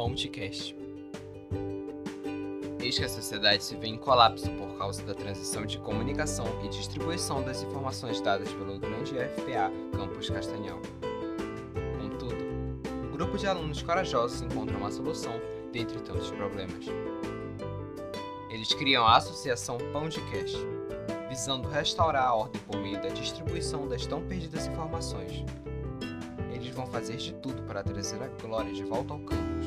Pontecast. Eis que a sociedade se vê em colapso por causa da transição de comunicação e distribuição das informações dadas pelo grande FPA Campus Castanhal. Contudo, um grupo de alunos corajosos encontra uma solução dentre tantos problemas. Eles criam a Associação Pontecast, visando restaurar a ordem por meio da distribuição das tão perdidas informações. Eles vão fazer de tudo para trazer a glória de volta ao campus.